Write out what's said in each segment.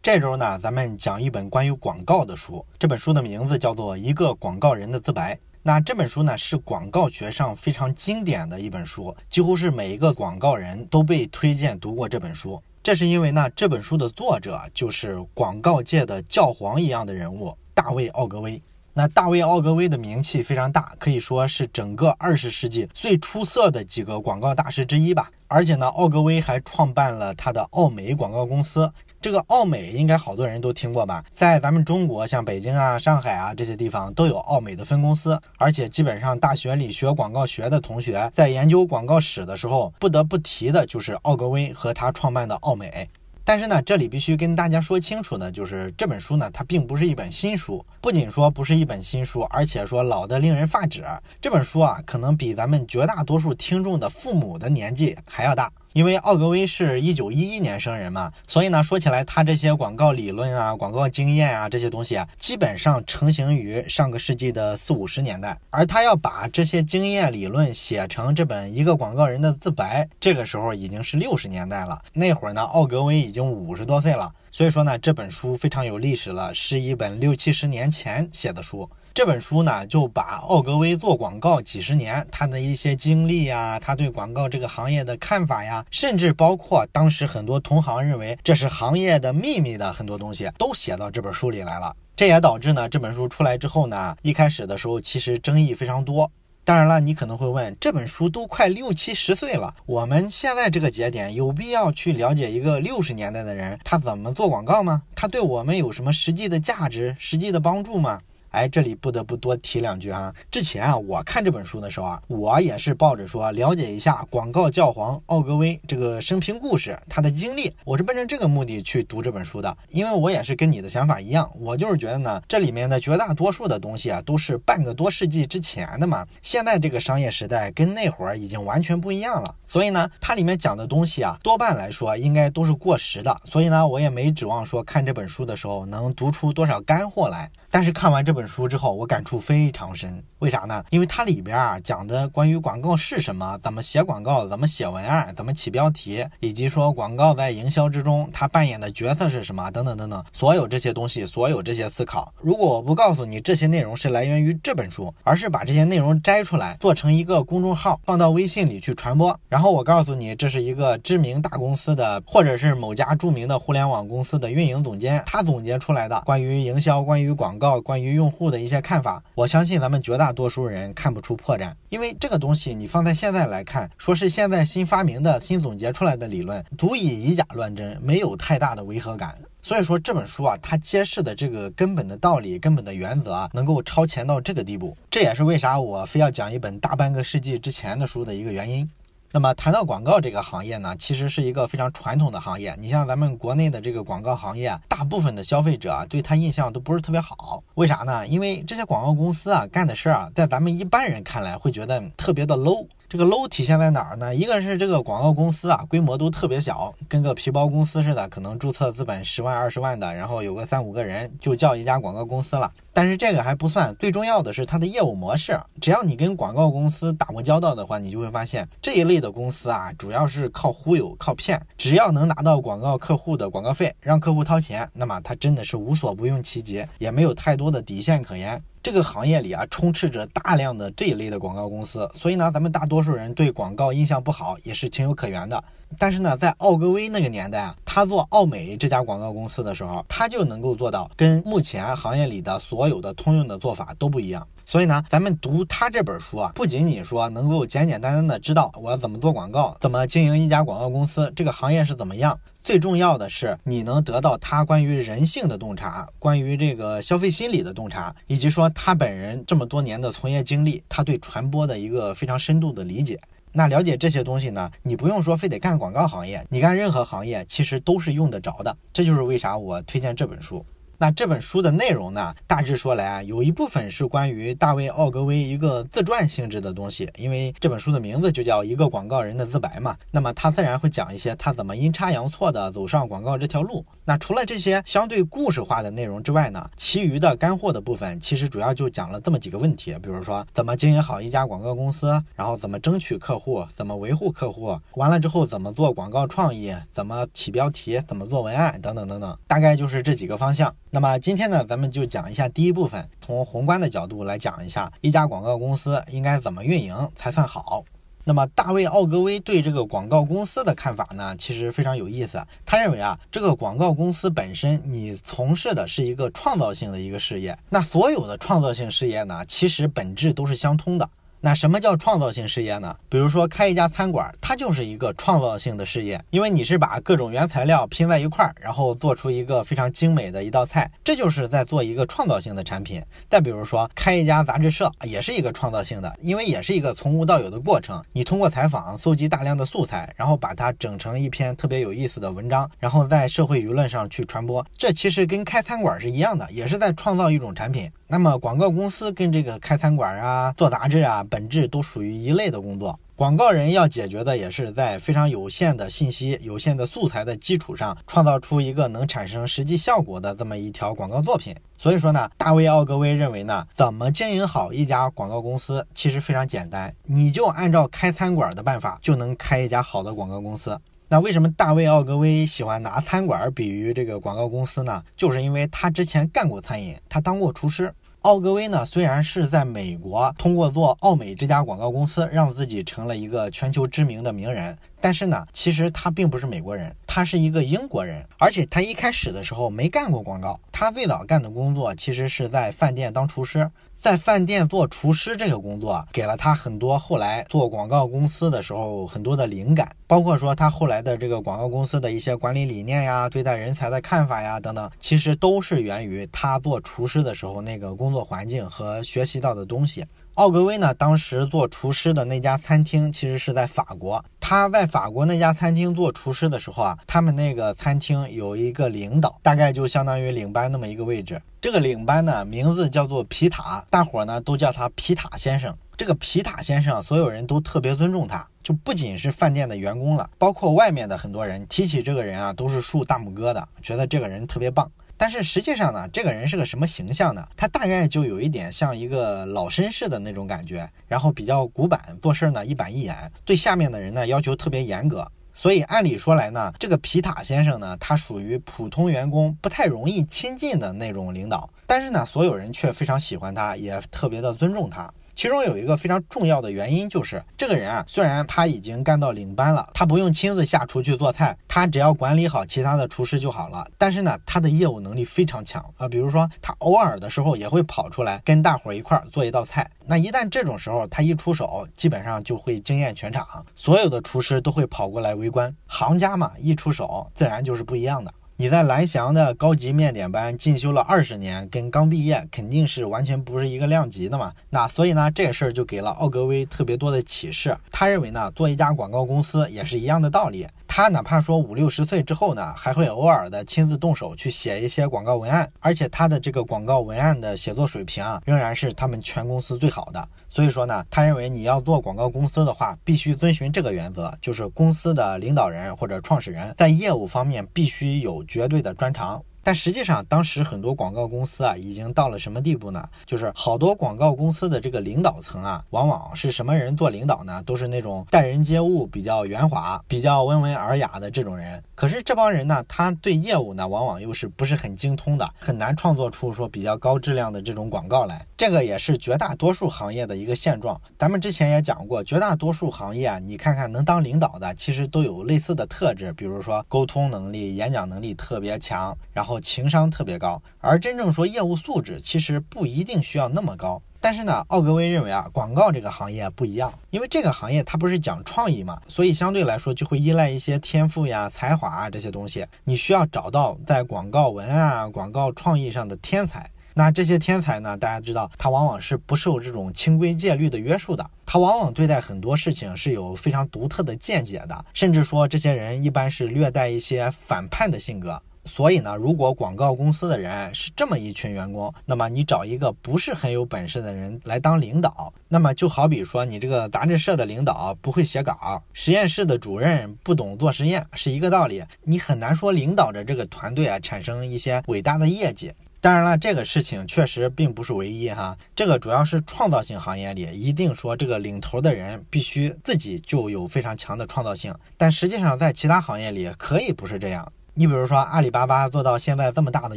这周呢，咱们讲一本关于广告的书。这本书的名字叫做《一个广告人的自白》。那这本书呢，是广告学上非常经典的一本书，几乎是每一个广告人都被推荐读过这本书。这是因为呢，这本书的作者就是广告界的教皇一样的人物——大卫·奥格威。那大卫·奥格威的名气非常大，可以说是整个二十世纪最出色的几个广告大师之一吧。而且呢，奥格威还创办了他的奥美广告公司。这个奥美应该好多人都听过吧？在咱们中国，像北京啊、上海啊这些地方都有奥美的分公司，而且基本上大学里学广告学的同学在研究广告史的时候，不得不提的就是奥格威和他创办的奥美。但是呢，这里必须跟大家说清楚呢，就是这本书呢，它并不是一本新书。不仅说不是一本新书，而且说老的令人发指。这本书啊，可能比咱们绝大多数听众的父母的年纪还要大。因为奥格威是一九一一年生人嘛，所以呢，说起来他这些广告理论啊、广告经验啊这些东西啊，基本上成型于上个世纪的四五十年代。而他要把这些经验理论写成这本《一个广告人的自白》，这个时候已经是六十年代了。那会儿呢，奥格威已经五十多岁了，所以说呢，这本书非常有历史了，是一本六七十年前写的书。这本书呢，就把奥格威做广告几十年他的一些经历呀，他对广告这个行业的看法呀，甚至包括当时很多同行认为这是行业的秘密的很多东西，都写到这本书里来了。这也导致呢，这本书出来之后呢，一开始的时候其实争议非常多。当然了，你可能会问，这本书都快六七十岁了，我们现在这个节点有必要去了解一个六十年代的人他怎么做广告吗？他对我们有什么实际的价值、实际的帮助吗？哎，这里不得不多提两句哈。之前啊，我看这本书的时候啊，我也是抱着说了解一下广告教皇奥格威这个生平故事，他的经历，我是奔着这个目的去读这本书的。因为我也是跟你的想法一样，我就是觉得呢，这里面的绝大多数的东西啊，都是半个多世纪之前的嘛。现在这个商业时代跟那会儿已经完全不一样了，所以呢，它里面讲的东西啊，多半来说应该都是过时的。所以呢，我也没指望说看这本书的时候能读出多少干货来。但是看完这本书之后，我感触非常深。为啥呢？因为它里边啊讲的关于广告是什么，怎么写广告，怎么写文案，怎么起标题，以及说广告在营销之中它扮演的角色是什么，等等等等，所有这些东西，所有这些思考，如果我不告诉你这些内容是来源于这本书，而是把这些内容摘出来做成一个公众号放到微信里去传播，然后我告诉你这是一个知名大公司的，或者是某家著名的互联网公司的运营总监他总结出来的关于营销、关于广。告关于用户的一些看法，我相信咱们绝大多数人看不出破绽，因为这个东西你放在现在来看，说是现在新发明的新总结出来的理论，足以以假乱真，没有太大的违和感。所以说这本书啊，它揭示的这个根本的道理、根本的原则啊，能够超前到这个地步，这也是为啥我非要讲一本大半个世纪之前的书的一个原因。那么谈到广告这个行业呢，其实是一个非常传统的行业。你像咱们国内的这个广告行业，大部分的消费者啊，对他印象都不是特别好。为啥呢？因为这些广告公司啊干的事儿啊，在咱们一般人看来会觉得特别的 low。这个 low 体现在哪儿呢？一个是这个广告公司啊，规模都特别小，跟个皮包公司似的，可能注册资本十万二十万的，然后有个三五个人就叫一家广告公司了。但是这个还不算，最重要的是它的业务模式。只要你跟广告公司打过交道的话，你就会发现这一类的公司啊，主要是靠忽悠、靠骗。只要能拿到广告客户的广告费，让客户掏钱，那么他真的是无所不用其极，也没有太多的底线可言。这个行业里啊，充斥着大量的这一类的广告公司，所以呢，咱们大多数人对广告印象不好也是情有可原的。但是呢，在奥格威那个年代啊，他做奥美这家广告公司的时候，他就能够做到跟目前行业里的所有的通用的做法都不一样。所以呢，咱们读他这本书啊，不仅仅说能够简简单单的知道我要怎么做广告，怎么经营一家广告公司，这个行业是怎么样。最重要的是，你能得到他关于人性的洞察，关于这个消费心理的洞察，以及说他本人这么多年的从业经历，他对传播的一个非常深度的理解。那了解这些东西呢，你不用说非得干广告行业，你干任何行业其实都是用得着的。这就是为啥我推荐这本书。那这本书的内容呢，大致说来啊，有一部分是关于大卫·奥格威一个自传性质的东西，因为这本书的名字就叫《一个广告人的自白》嘛。那么他自然会讲一些他怎么阴差阳错的走上广告这条路。那除了这些相对故事化的内容之外呢，其余的干货的部分其实主要就讲了这么几个问题，比如说怎么经营好一家广告公司，然后怎么争取客户，怎么维护客户，完了之后怎么做广告创意，怎么起标题，怎么做文案等等等等，大概就是这几个方向。那么今天呢，咱们就讲一下第一部分，从宏观的角度来讲一下一家广告公司应该怎么运营才算好。那么大卫奥格威对这个广告公司的看法呢，其实非常有意思。他认为啊，这个广告公司本身你从事的是一个创造性的一个事业，那所有的创造性事业呢，其实本质都是相通的。那什么叫创造性事业呢？比如说开一家餐馆，它就是一个创造性的事业，因为你是把各种原材料拼在一块儿，然后做出一个非常精美的一道菜，这就是在做一个创造性的产品。再比如说开一家杂志社，也是一个创造性的，因为也是一个从无到有的过程。你通过采访搜集大量的素材，然后把它整成一篇特别有意思的文章，然后在社会舆论上去传播。这其实跟开餐馆是一样的，也是在创造一种产品。那么广告公司跟这个开餐馆啊、做杂志啊。本质都属于一类的工作，广告人要解决的也是在非常有限的信息、有限的素材的基础上，创造出一个能产生实际效果的这么一条广告作品。所以说呢，大卫奥格威认为呢，怎么经营好一家广告公司，其实非常简单，你就按照开餐馆的办法，就能开一家好的广告公司。那为什么大卫奥格威喜欢拿餐馆比喻这个广告公司呢？就是因为他之前干过餐饮，他当过厨师。奥格威呢，虽然是在美国通过做奥美这家广告公司，让自己成了一个全球知名的名人，但是呢，其实他并不是美国人，他是一个英国人，而且他一开始的时候没干过广告，他最早干的工作其实是在饭店当厨师。在饭店做厨师这个工作，给了他很多后来做广告公司的时候很多的灵感，包括说他后来的这个广告公司的一些管理理念呀、对待人才的看法呀等等，其实都是源于他做厨师的时候那个工作环境和学习到的东西。奥格威呢，当时做厨师的那家餐厅其实是在法国。他在法国那家餐厅做厨师的时候啊，他们那个餐厅有一个领导，大概就相当于领班那么一个位置。这个领班呢，名字叫做皮塔，大伙呢都叫他皮塔先生。这个皮塔先生，所有人都特别尊重他，就不仅是饭店的员工了，包括外面的很多人提起这个人啊，都是竖大拇哥的，觉得这个人特别棒。但是实际上呢，这个人是个什么形象呢？他大概就有一点像一个老绅士的那种感觉，然后比较古板，做事呢一板一眼，对下面的人呢要求特别严格。所以按理说来呢，这个皮塔先生呢，他属于普通员工不太容易亲近的那种领导，但是呢，所有人却非常喜欢他，也特别的尊重他。其中有一个非常重要的原因，就是这个人啊，虽然他已经干到领班了，他不用亲自下厨去做菜，他只要管理好其他的厨师就好了。但是呢，他的业务能力非常强啊，比如说他偶尔的时候也会跑出来跟大伙一块儿做一道菜。那一旦这种时候他一出手，基本上就会惊艳全场，所有的厨师都会跑过来围观。行家嘛，一出手自然就是不一样的。你在蓝翔的高级面点班进修了二十年，跟刚毕业肯定是完全不是一个量级的嘛。那所以呢，这事儿就给了奥格威特别多的启示。他认为呢，做一家广告公司也是一样的道理。他哪怕说五六十岁之后呢，还会偶尔的亲自动手去写一些广告文案，而且他的这个广告文案的写作水平啊，仍然是他们全公司最好的。所以说呢，他认为你要做广告公司的话，必须遵循这个原则，就是公司的领导人或者创始人在业务方面必须有绝对的专长。但实际上，当时很多广告公司啊，已经到了什么地步呢？就是好多广告公司的这个领导层啊，往往是什么人做领导呢？都是那种待人接物比较圆滑、比较温文尔雅的这种人。可是这帮人呢，他对业务呢，往往又是不是很精通的，很难创作出说比较高质量的这种广告来。这个也是绝大多数行业的一个现状。咱们之前也讲过，绝大多数行业啊，你看看能当领导的，其实都有类似的特质，比如说沟通能力、演讲能力特别强，然后。后情商特别高，而真正说业务素质，其实不一定需要那么高。但是呢，奥格威认为啊，广告这个行业不一样，因为这个行业它不是讲创意嘛，所以相对来说就会依赖一些天赋呀、才华啊这些东西。你需要找到在广告文案、广告创意上的天才。那这些天才呢，大家知道，他往往是不受这种清规戒律的约束的，他往往对待很多事情是有非常独特的见解的，甚至说这些人一般是略带一些反叛的性格。所以呢，如果广告公司的人是这么一群员工，那么你找一个不是很有本事的人来当领导，那么就好比说你这个杂志社的领导不会写稿，实验室的主任不懂做实验，是一个道理。你很难说领导着这个团队啊产生一些伟大的业绩。当然了，这个事情确实并不是唯一哈，这个主要是创造性行业里一定说这个领头的人必须自己就有非常强的创造性，但实际上在其他行业里可以不是这样。你比如说阿里巴巴做到现在这么大的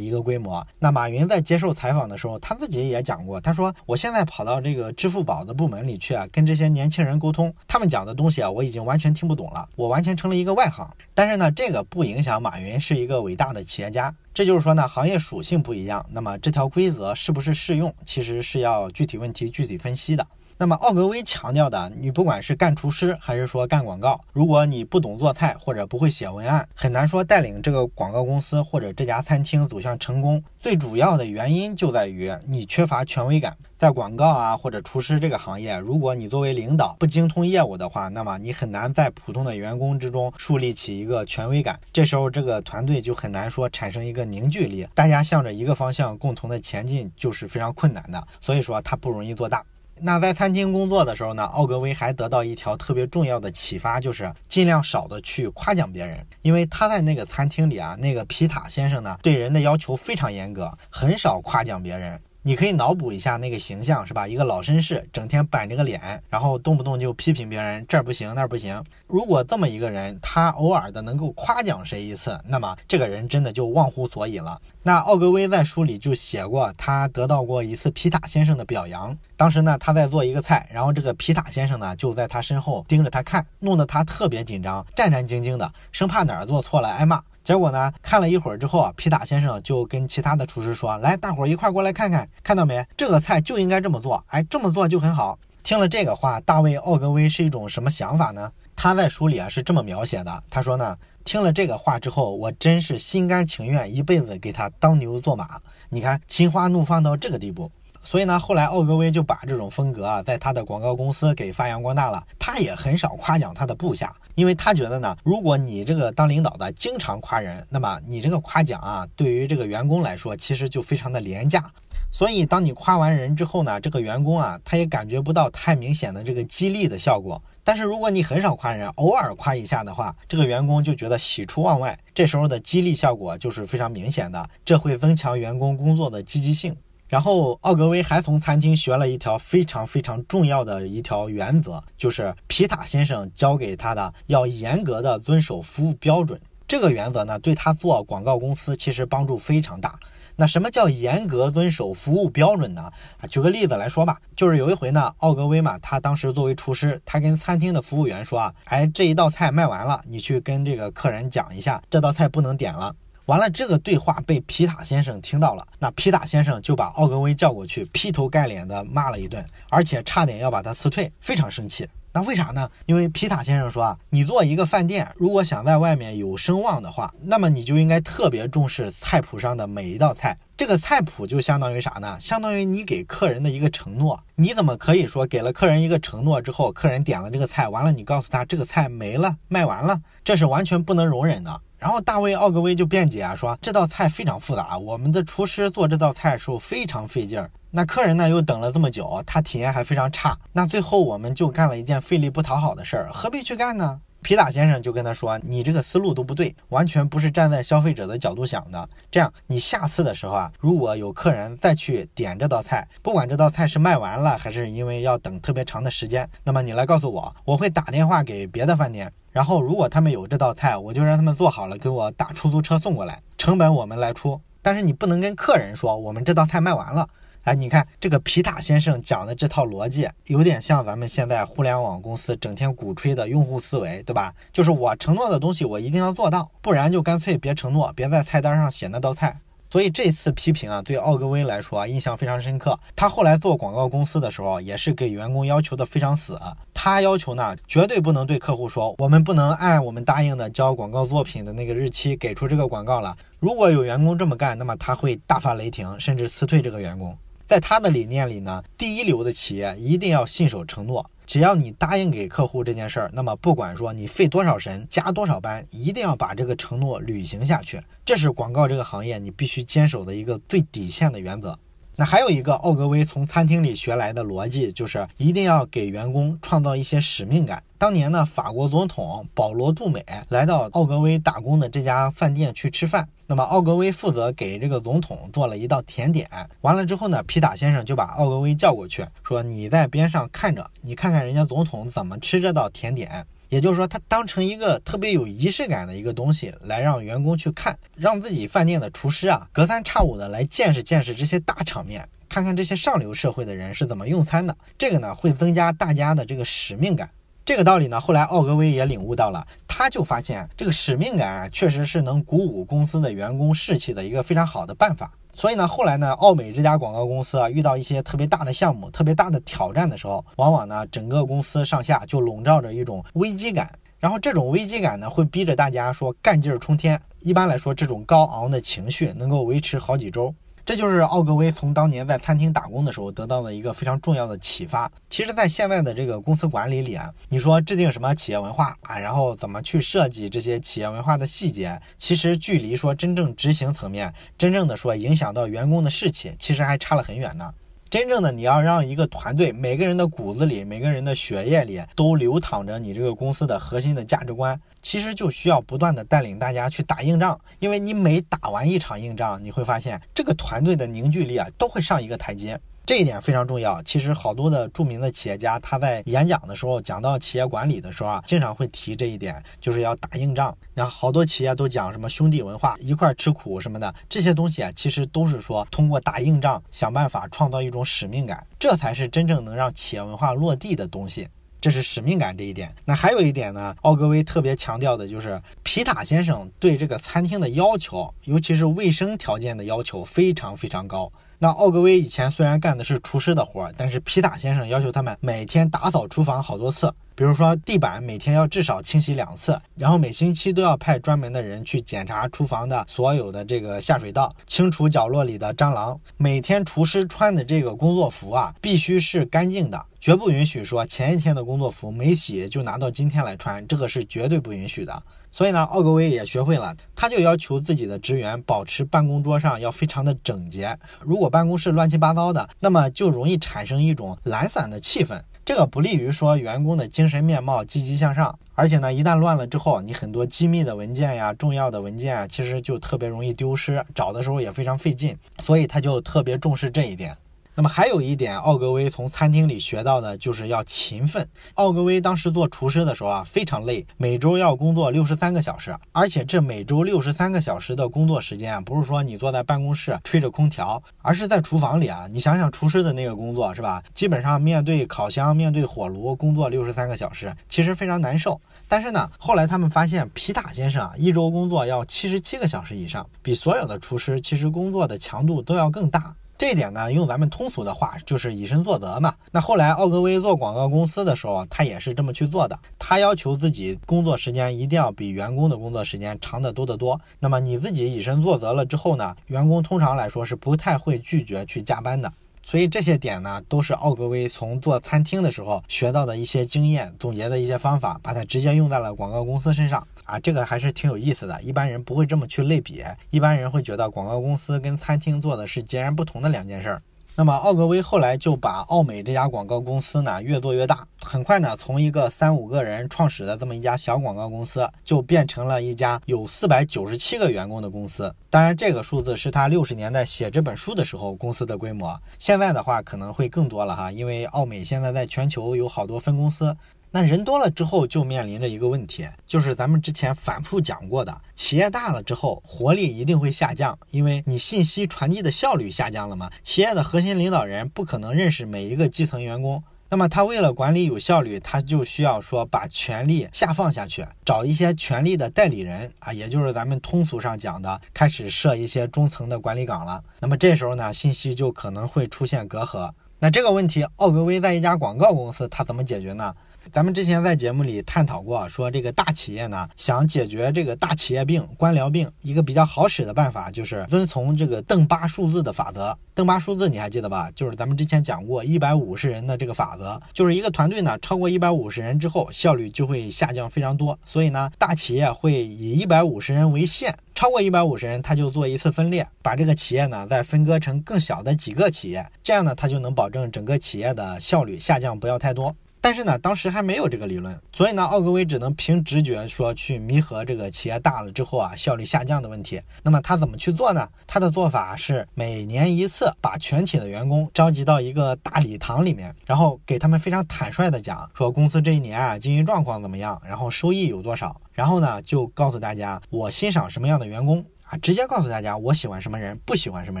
一个规模，那马云在接受采访的时候，他自己也讲过，他说我现在跑到这个支付宝的部门里去啊，跟这些年轻人沟通，他们讲的东西啊，我已经完全听不懂了，我完全成了一个外行。但是呢，这个不影响马云是一个伟大的企业家。这就是说呢，行业属性不一样，那么这条规则是不是适用，其实是要具体问题具体分析的。那么奥格威强调的，你不管是干厨师还是说干广告，如果你不懂做菜或者不会写文案，很难说带领这个广告公司或者这家餐厅走向成功。最主要的原因就在于你缺乏权威感。在广告啊或者厨师这个行业，如果你作为领导不精通业务的话，那么你很难在普通的员工之中树立起一个权威感。这时候这个团队就很难说产生一个凝聚力，大家向着一个方向共同的前进就是非常困难的。所以说它不容易做大。那在餐厅工作的时候呢，奥格威还得到一条特别重要的启发，就是尽量少的去夸奖别人，因为他在那个餐厅里啊，那个皮塔先生呢，对人的要求非常严格，很少夸奖别人。你可以脑补一下那个形象，是吧？一个老绅士，整天板着个脸，然后动不动就批评别人这儿不行那儿不行。如果这么一个人，他偶尔的能够夸奖谁一次，那么这个人真的就忘乎所以了。那奥格威在书里就写过，他得到过一次皮塔先生的表扬。当时呢，他在做一个菜，然后这个皮塔先生呢就在他身后盯着他看，弄得他特别紧张，战战兢兢的，生怕哪儿做错了挨骂。结果呢？看了一会儿之后啊，皮塔先生就跟其他的厨师说：“来，大伙儿一块过来看看，看到没？这个菜就应该这么做，哎，这么做就很好。”听了这个话，大卫·奥格威是一种什么想法呢？他在书里啊是这么描写的：他说呢，听了这个话之后，我真是心甘情愿一辈子给他当牛做马。你看，心花怒放到这个地步。所以呢，后来奥格威就把这种风格啊，在他的广告公司给发扬光大了。他也很少夸奖他的部下，因为他觉得呢，如果你这个当领导的经常夸人，那么你这个夸奖啊，对于这个员工来说，其实就非常的廉价。所以，当你夸完人之后呢，这个员工啊，他也感觉不到太明显的这个激励的效果。但是，如果你很少夸人，偶尔夸一下的话，这个员工就觉得喜出望外，这时候的激励效果就是非常明显的，这会增强员工工作的积极性。然后，奥格威还从餐厅学了一条非常非常重要的一条原则，就是皮塔先生教给他的，要严格的遵守服务标准。这个原则呢，对他做广告公司其实帮助非常大。那什么叫严格遵守服务标准呢？啊，举个例子来说吧，就是有一回呢，奥格威嘛，他当时作为厨师，他跟餐厅的服务员说啊，哎，这一道菜卖完了，你去跟这个客人讲一下，这道菜不能点了。完了，这个对话被皮塔先生听到了，那皮塔先生就把奥格威叫过去，劈头盖脸的骂了一顿，而且差点要把他辞退，非常生气。那为啥呢？因为皮塔先生说啊，你做一个饭店，如果想在外面有声望的话，那么你就应该特别重视菜谱上的每一道菜。这个菜谱就相当于啥呢？相当于你给客人的一个承诺。你怎么可以说给了客人一个承诺之后，客人点了这个菜，完了你告诉他这个菜没了，卖完了，这是完全不能容忍的。然后大卫·奥格威就辩解啊，说这道菜非常复杂，我们的厨师做这道菜的时候非常费劲儿。那客人呢又等了这么久，他体验还非常差。那最后我们就干了一件费力不讨好的事儿，何必去干呢？皮塔先生就跟他说：“你这个思路都不对，完全不是站在消费者的角度想的。这样，你下次的时候啊，如果有客人再去点这道菜，不管这道菜是卖完了，还是因为要等特别长的时间，那么你来告诉我，我会打电话给别的饭店。”然后，如果他们有这道菜，我就让他们做好了，给我打出租车送过来，成本我们来出。但是你不能跟客人说我们这道菜卖完了。哎，你看这个皮塔先生讲的这套逻辑，有点像咱们现在互联网公司整天鼓吹的用户思维，对吧？就是我承诺的东西，我一定要做到，不然就干脆别承诺，别在菜单上写那道菜。所以这次批评啊，对奥格威来说啊，印象非常深刻。他后来做广告公司的时候，也是给员工要求的非常死。他要求呢，绝对不能对客户说，我们不能按我们答应的交广告作品的那个日期给出这个广告了。如果有员工这么干，那么他会大发雷霆，甚至辞退这个员工。在他的理念里呢，第一流的企业一定要信守承诺。只要你答应给客户这件事儿，那么不管说你费多少神、加多少班，一定要把这个承诺履行下去。这是广告这个行业你必须坚守的一个最底线的原则。还有一个奥格威从餐厅里学来的逻辑，就是一定要给员工创造一些使命感。当年呢，法国总统保罗·杜美来到奥格威打工的这家饭店去吃饭。那么奥格威负责给这个总统做了一道甜点，完了之后呢，皮塔先生就把奥格威叫过去，说：“你在边上看着，你看看人家总统怎么吃这道甜点。”也就是说，他当成一个特别有仪式感的一个东西来让员工去看，让自己饭店的厨师啊隔三差五的来见识见识这些大场面，看看这些上流社会的人是怎么用餐的。这个呢，会增加大家的这个使命感。这个道理呢，后来奥格威也领悟到了，他就发现这个使命感啊，确实是能鼓舞公司的员工士气的一个非常好的办法。所以呢，后来呢，奥美这家广告公司啊，遇到一些特别大的项目、特别大的挑战的时候，往往呢，整个公司上下就笼罩着一种危机感，然后这种危机感呢，会逼着大家说干劲儿冲天。一般来说，这种高昂的情绪能够维持好几周。这就是奥格威从当年在餐厅打工的时候得到的一个非常重要的启发。其实，在现在的这个公司管理里啊，你说制定什么企业文化啊，然后怎么去设计这些企业文化的细节，其实距离说真正执行层面，真正的说影响到员工的士气，其实还差了很远呢。真正的你要让一个团队每个人的骨子里、每个人的血液里都流淌着你这个公司的核心的价值观，其实就需要不断的带领大家去打硬仗。因为你每打完一场硬仗，你会发现这个团队的凝聚力啊都会上一个台阶。这一点非常重要。其实好多的著名的企业家，他在演讲的时候讲到企业管理的时候啊，经常会提这一点，就是要打硬仗。然后好多企业都讲什么兄弟文化，一块吃苦什么的，这些东西啊，其实都是说通过打硬仗，想办法创造一种使命感，这才是真正能让企业文化落地的东西。这是使命感这一点。那还有一点呢，奥格威特别强调的就是皮塔先生对这个餐厅的要求，尤其是卫生条件的要求非常非常高。那奥格威以前虽然干的是厨师的活儿，但是皮塔先生要求他们每天打扫厨房好多次，比如说地板每天要至少清洗两次，然后每星期都要派专门的人去检查厨房的所有的这个下水道，清除角落里的蟑螂。每天厨师穿的这个工作服啊，必须是干净的，绝不允许说前一天的工作服没洗就拿到今天来穿，这个是绝对不允许的。所以呢，奥格威也学会了，他就要求自己的职员保持办公桌上要非常的整洁。如果办公室乱七八糟的，那么就容易产生一种懒散的气氛，这个不利于说员工的精神面貌积极向上。而且呢，一旦乱了之后，你很多机密的文件呀、重要的文件啊，其实就特别容易丢失，找的时候也非常费劲。所以他就特别重视这一点。那么还有一点，奥格威从餐厅里学到的就是要勤奋。奥格威当时做厨师的时候啊，非常累，每周要工作六十三个小时，而且这每周六十三个小时的工作时间啊，不是说你坐在办公室吹着空调，而是在厨房里啊。你想想厨师的那个工作是吧？基本上面对烤箱、面对火炉工作六十三个小时，其实非常难受。但是呢，后来他们发现皮塔先生啊，一周工作要七十七个小时以上，比所有的厨师其实工作的强度都要更大。这一点呢，用咱们通俗的话就是以身作则嘛。那后来奥格威做广告公司的时候，他也是这么去做的。他要求自己工作时间一定要比员工的工作时间长得多得多。那么你自己以身作则了之后呢，员工通常来说是不太会拒绝去加班的。所以这些点呢，都是奥格威从做餐厅的时候学到的一些经验，总结的一些方法，把它直接用在了广告公司身上啊，这个还是挺有意思的。一般人不会这么去类比，一般人会觉得广告公司跟餐厅做的是截然不同的两件事儿。那么奥格威后来就把奥美这家广告公司呢越做越大，很快呢从一个三五个人创始的这么一家小广告公司，就变成了一家有四百九十七个员工的公司。当然，这个数字是他六十年代写这本书的时候公司的规模，现在的话可能会更多了哈，因为奥美现在在全球有好多分公司。那人多了之后，就面临着一个问题，就是咱们之前反复讲过的，企业大了之后，活力一定会下降，因为你信息传递的效率下降了嘛。企业的核心领导人不可能认识每一个基层员工，那么他为了管理有效率，他就需要说把权力下放下去，找一些权力的代理人啊，也就是咱们通俗上讲的，开始设一些中层的管理岗了。那么这时候呢，信息就可能会出现隔阂。那这个问题，奥格威在一家广告公司，他怎么解决呢？咱们之前在节目里探讨过，说这个大企业呢，想解决这个大企业病、官僚病，一个比较好使的办法就是遵从这个邓巴数字的法则。邓巴数字你还记得吧？就是咱们之前讲过一百五十人的这个法则，就是一个团队呢超过一百五十人之后，效率就会下降非常多。所以呢，大企业会以一百五十人为限，超过一百五十人，他就做一次分裂，把这个企业呢再分割成更小的几个企业，这样呢，他就能保证整个企业的效率下降不要太多。但是呢，当时还没有这个理论，所以呢，奥格威只能凭直觉说去弥合这个企业大了之后啊效率下降的问题。那么他怎么去做呢？他的做法是每年一次把全体的员工召集到一个大礼堂里面，然后给他们非常坦率的讲说公司这一年啊经营状况怎么样，然后收益有多少，然后呢就告诉大家我欣赏什么样的员工。啊直接告诉大家我喜欢什么人，不喜欢什么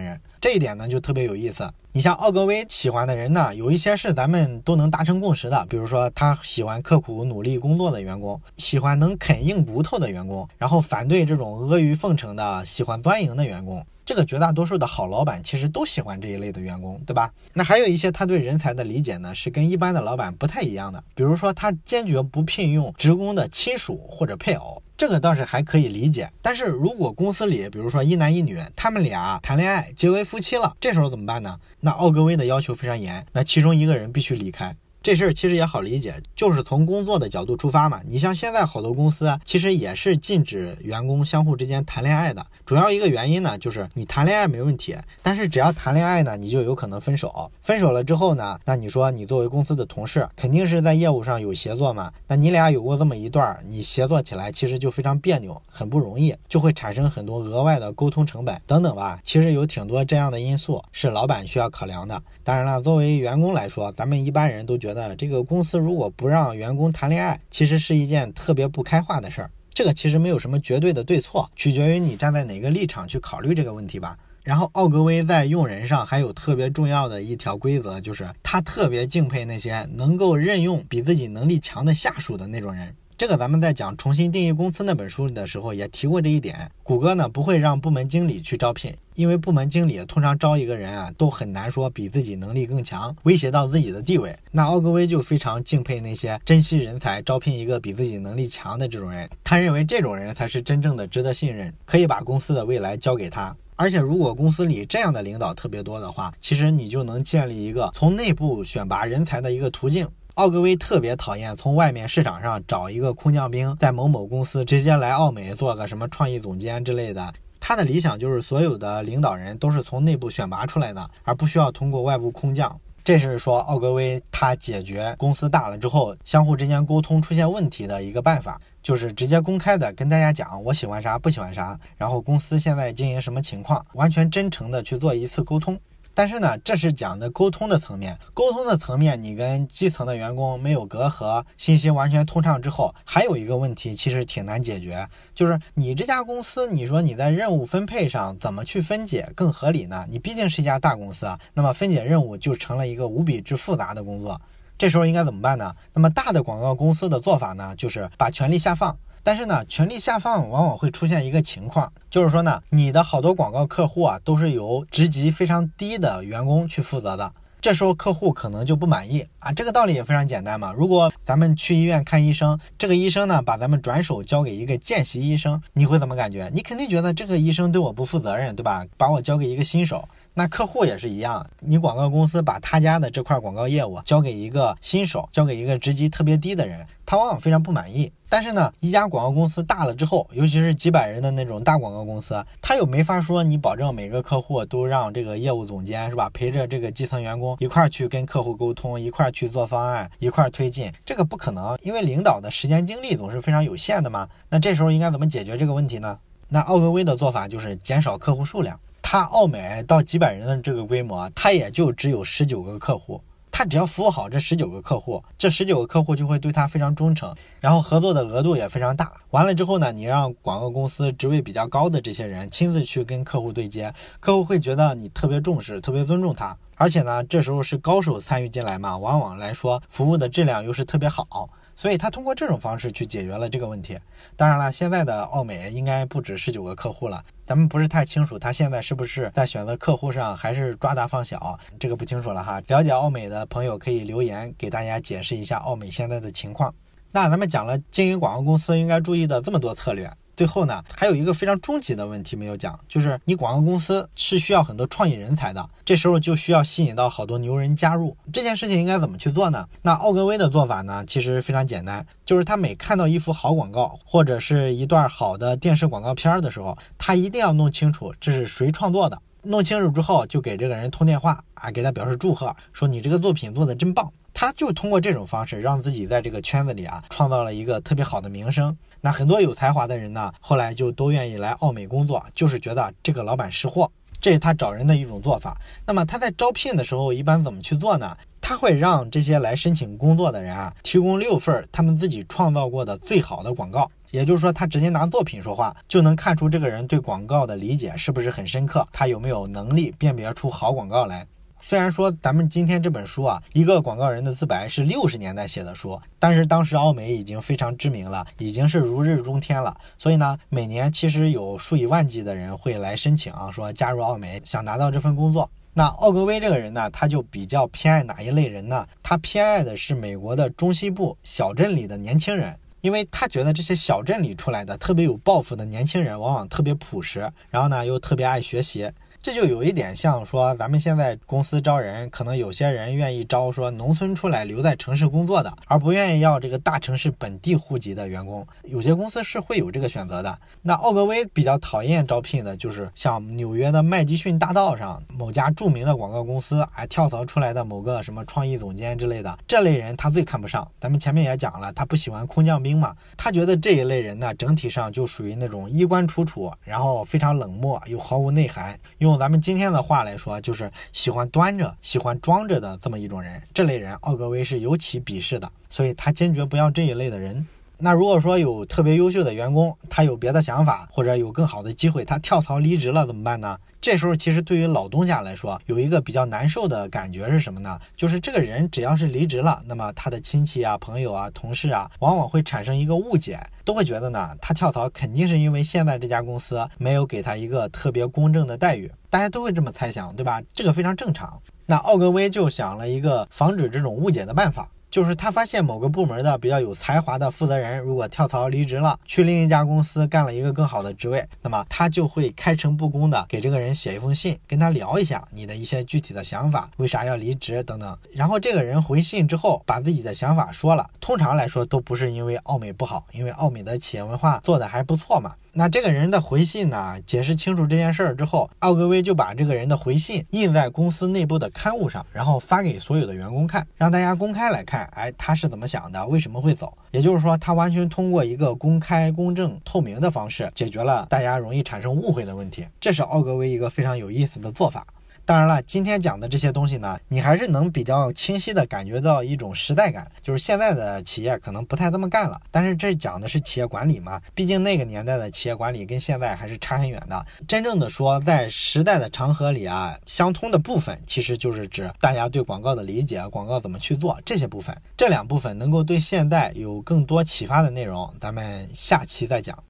人，这一点呢就特别有意思。你像奥格威喜欢的人呢，有一些是咱们都能达成共识的，比如说他喜欢刻苦努力工作的员工，喜欢能啃硬骨头的员工，然后反对这种阿谀奉承的、喜欢钻营的员工。这个绝大多数的好老板其实都喜欢这一类的员工，对吧？那还有一些他对人才的理解呢，是跟一般的老板不太一样的。比如说，他坚决不聘用职工的亲属或者配偶，这个倒是还可以理解。但是如果公司里，比如说一男一女，他们俩谈恋爱结为夫妻了，这时候怎么办呢？那奥格威的要求非常严，那其中一个人必须离开。这事儿其实也好理解，就是从工作的角度出发嘛。你像现在好多公司，其实也是禁止员工相互之间谈恋爱的。主要一个原因呢，就是你谈恋爱没问题，但是只要谈恋爱呢，你就有可能分手。分手了之后呢，那你说你作为公司的同事，肯定是在业务上有协作嘛。那你俩有过这么一段，你协作起来其实就非常别扭，很不容易，就会产生很多额外的沟通成本等等吧。其实有挺多这样的因素是老板需要考量的。当然了，作为员工来说，咱们一般人都觉得。得这个公司如果不让员工谈恋爱，其实是一件特别不开化的事儿。这个其实没有什么绝对的对错，取决于你站在哪个立场去考虑这个问题吧。然后奥格威在用人上还有特别重要的一条规则，就是他特别敬佩那些能够任用比自己能力强的下属的那种人。这个咱们在讲重新定义公司那本书的时候也提过这一点。谷歌呢不会让部门经理去招聘，因为部门经理通常招一个人啊都很难说比自己能力更强，威胁到自己的地位。那奥格威就非常敬佩那些珍惜人才、招聘一个比自己能力强的这种人。他认为这种人才是真正的值得信任，可以把公司的未来交给他。而且如果公司里这样的领导特别多的话，其实你就能建立一个从内部选拔人才的一个途径。奥格威特别讨厌从外面市场上找一个空降兵，在某某公司直接来奥美做个什么创意总监之类的。他的理想就是所有的领导人都是从内部选拔出来的，而不需要通过外部空降。这是说奥格威他解决公司大了之后相互之间沟通出现问题的一个办法，就是直接公开的跟大家讲我喜欢啥不喜欢啥，然后公司现在经营什么情况，完全真诚的去做一次沟通。但是呢，这是讲的沟通的层面，沟通的层面，你跟基层的员工没有隔阂，信息完全通畅之后，还有一个问题其实挺难解决，就是你这家公司，你说你在任务分配上怎么去分解更合理呢？你毕竟是一家大公司啊，那么分解任务就成了一个无比之复杂的工作，这时候应该怎么办呢？那么大的广告公司的做法呢，就是把权力下放。但是呢，权力下放往往会出现一个情况，就是说呢，你的好多广告客户啊，都是由职级非常低的员工去负责的。这时候客户可能就不满意啊。这个道理也非常简单嘛。如果咱们去医院看医生，这个医生呢，把咱们转手交给一个见习医生，你会怎么感觉？你肯定觉得这个医生对我不负责任，对吧？把我交给一个新手。那客户也是一样，你广告公司把他家的这块广告业务交给一个新手，交给一个职级特别低的人，他往往非常不满意。但是呢，一家广告公司大了之后，尤其是几百人的那种大广告公司，他又没法说你保证每个客户都让这个业务总监是吧，陪着这个基层员工一块去跟客户沟通，一块去做方案，一块推进，这个不可能，因为领导的时间精力总是非常有限的嘛。那这时候应该怎么解决这个问题呢？那奥格威的做法就是减少客户数量。他奥美到几百人的这个规模，他也就只有十九个客户。他只要服务好这十九个客户，这十九个客户就会对他非常忠诚，然后合作的额度也非常大。完了之后呢，你让广告公司职位比较高的这些人亲自去跟客户对接，客户会觉得你特别重视，特别尊重他。而且呢，这时候是高手参与进来嘛，往往来说服务的质量又是特别好。所以他通过这种方式去解决了这个问题。当然了，现在的奥美应该不止十九个客户了，咱们不是太清楚他现在是不是在选择客户上还是抓大放小，这个不清楚了哈。了解奥美的朋友可以留言给大家解释一下奥美现在的情况。那咱们讲了经营广告公司应该注意的这么多策略。最后呢，还有一个非常终极的问题没有讲，就是你广告公司是需要很多创意人才的，这时候就需要吸引到好多牛人加入。这件事情应该怎么去做呢？那奥格威的做法呢，其实非常简单，就是他每看到一幅好广告或者是一段好的电视广告片的时候，他一定要弄清楚这是谁创作的。弄清楚之后，就给这个人通电话啊，给他表示祝贺，说你这个作品做的真棒。他就通过这种方式，让自己在这个圈子里啊，创造了一个特别好的名声。那很多有才华的人呢，后来就都愿意来奥美工作，就是觉得这个老板识货，这是他找人的一种做法。那么他在招聘的时候一般怎么去做呢？他会让这些来申请工作的人啊，提供六份他们自己创造过的最好的广告。也就是说，他直接拿作品说话，就能看出这个人对广告的理解是不是很深刻，他有没有能力辨别出好广告来。虽然说咱们今天这本书啊，一个广告人的自白是六十年代写的书，但是当时奥美已经非常知名了，已经是如日中天了。所以呢，每年其实有数以万计的人会来申请啊，说加入奥美，想拿到这份工作。那奥格威这个人呢，他就比较偏爱哪一类人呢？他偏爱的是美国的中西部小镇里的年轻人，因为他觉得这些小镇里出来的特别有抱负的年轻人，往往特别朴实，然后呢又特别爱学习。这就有一点像说，咱们现在公司招人，可能有些人愿意招说农村出来留在城市工作的，而不愿意要这个大城市本地户籍的员工。有些公司是会有这个选择的。那奥格威比较讨厌招聘的就是像纽约的麦迪逊大道上某家著名的广告公司，哎，跳槽出来的某个什么创意总监之类的这类人，他最看不上。咱们前面也讲了，他不喜欢空降兵嘛，他觉得这一类人呢，整体上就属于那种衣冠楚楚，然后非常冷漠又毫无内涵，用。用咱们今天的话来说，就是喜欢端着、喜欢装着的这么一种人。这类人，奥格威是尤其鄙视的，所以他坚决不要这一类的人。那如果说有特别优秀的员工，他有别的想法，或者有更好的机会，他跳槽离职了怎么办呢？这时候其实对于老东家来说，有一个比较难受的感觉是什么呢？就是这个人只要是离职了，那么他的亲戚啊、朋友啊、同事啊，往往会产生一个误解，都会觉得呢，他跳槽肯定是因为现在这家公司没有给他一个特别公正的待遇，大家都会这么猜想，对吧？这个非常正常。那奥格威就想了一个防止这种误解的办法。就是他发现某个部门的比较有才华的负责人，如果跳槽离职了，去另一家公司干了一个更好的职位，那么他就会开诚布公的给这个人写一封信，跟他聊一下你的一些具体的想法，为啥要离职等等。然后这个人回信之后，把自己的想法说了。通常来说，都不是因为奥美不好，因为奥美的企业文化做的还不错嘛。那这个人的回信呢？解释清楚这件事儿之后，奥格威就把这个人的回信印在公司内部的刊物上，然后发给所有的员工看，让大家公开来看哎，他是怎么想的，为什么会走？也就是说，他完全通过一个公开、公正、透明的方式，解决了大家容易产生误会的问题。这是奥格威一个非常有意思的做法。当然了，今天讲的这些东西呢，你还是能比较清晰的感觉到一种时代感，就是现在的企业可能不太这么干了。但是这讲的是企业管理嘛，毕竟那个年代的企业管理跟现在还是差很远的。真正的说，在时代的长河里啊，相通的部分其实就是指大家对广告的理解，广告怎么去做这些部分。这两部分能够对现代有更多启发的内容，咱们下期再讲。